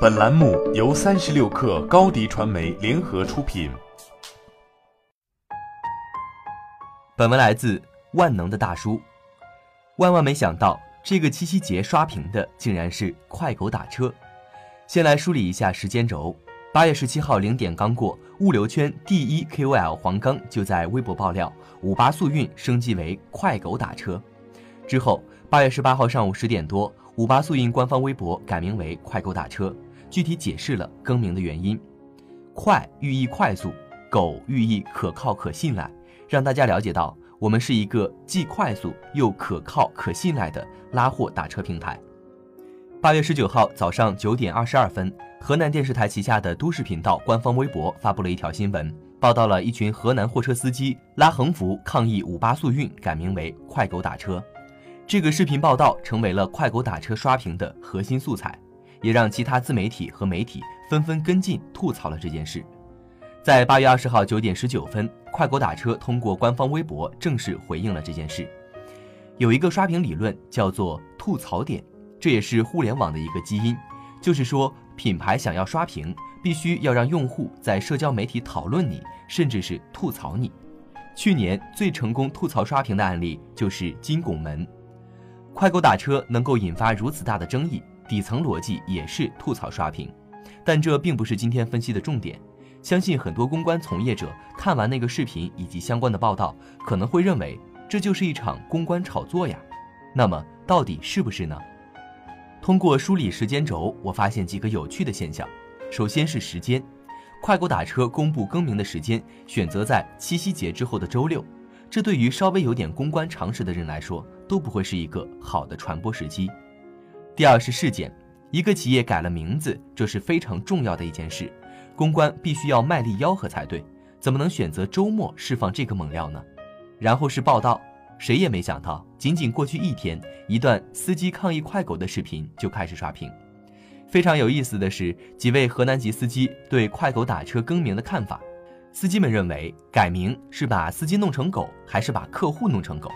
本栏目由三十六氪高低传媒联合出品。本文来自万能的大叔。万万没想到，这个七夕节刷屏的竟然是快狗打车。先来梳理一下时间轴：八月十七号零点刚过，物流圈第一 KOL 黄刚就在微博爆料，五八速运升级为快狗打车。之后，八月十八号上午十点多，五八速运官方微博改名为快狗打车。具体解释了更名的原因，快寓意快速，狗寓意可靠可信赖，让大家了解到我们是一个既快速又可靠可信赖的拉货打车平台。八月十九号早上九点二十二分，河南电视台旗下的都市频道官方微博发布了一条新闻，报道了一群河南货车司机拉横幅抗议五八速运改名为快狗打车。这个视频报道成为了快狗打车刷屏的核心素材。也让其他自媒体和媒体纷纷跟进吐槽了这件事。在八月二十号九点十九分，快狗打车通过官方微博正式回应了这件事。有一个刷屏理论叫做吐槽点，这也是互联网的一个基因，就是说品牌想要刷屏，必须要让用户在社交媒体讨论你，甚至是吐槽你。去年最成功吐槽刷屏的案例就是金拱门。快狗打车能够引发如此大的争议。底层逻辑也是吐槽刷屏，但这并不是今天分析的重点。相信很多公关从业者看完那个视频以及相关的报道，可能会认为这就是一场公关炒作呀。那么到底是不是呢？通过梳理时间轴，我发现几个有趣的现象。首先是时间，快狗打车公布更名的时间选择在七夕节之后的周六，这对于稍微有点公关常识的人来说，都不会是一个好的传播时机。第二是事件，一个企业改了名字，这是非常重要的一件事，公关必须要卖力吆喝才对，怎么能选择周末释放这个猛料呢？然后是报道，谁也没想到，仅仅过去一天，一段司机抗议快狗的视频就开始刷屏。非常有意思的是，几位河南籍司机对快狗打车更名的看法，司机们认为改名是把司机弄成狗，还是把客户弄成狗？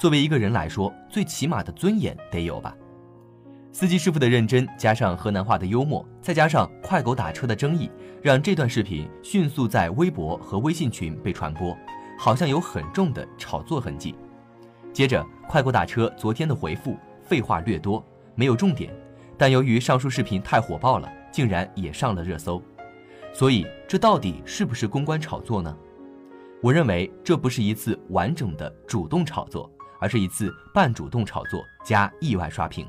作为一个人来说，最起码的尊严得有吧。司机师傅的认真，加上河南话的幽默，再加上快狗打车的争议，让这段视频迅速在微博和微信群被传播，好像有很重的炒作痕迹。接着，快狗打车昨天的回复废话略多，没有重点，但由于上述视频太火爆了，竟然也上了热搜。所以，这到底是不是公关炒作呢？我认为这不是一次完整的主动炒作，而是一次半主动炒作加意外刷屏。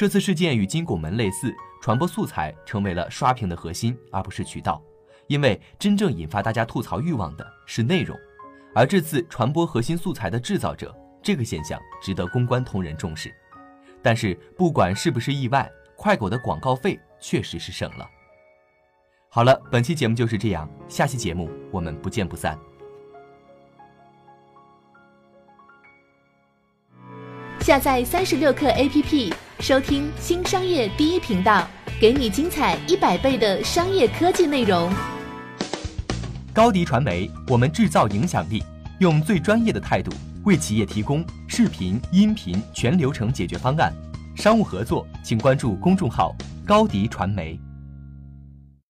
这次事件与金拱门类似，传播素材成为了刷屏的核心，而不是渠道。因为真正引发大家吐槽欲望的是内容，而这次传播核心素材的制造者，这个现象值得公关同仁重视。但是不管是不是意外，快狗的广告费确实是省了。好了，本期节目就是这样，下期节目我们不见不散。下载三十六课 APP。收听新商业第一频道，给你精彩一百倍的商业科技内容。高迪传媒，我们制造影响力，用最专业的态度为企业提供视频、音频全流程解决方案。商务合作，请关注公众号高迪传媒。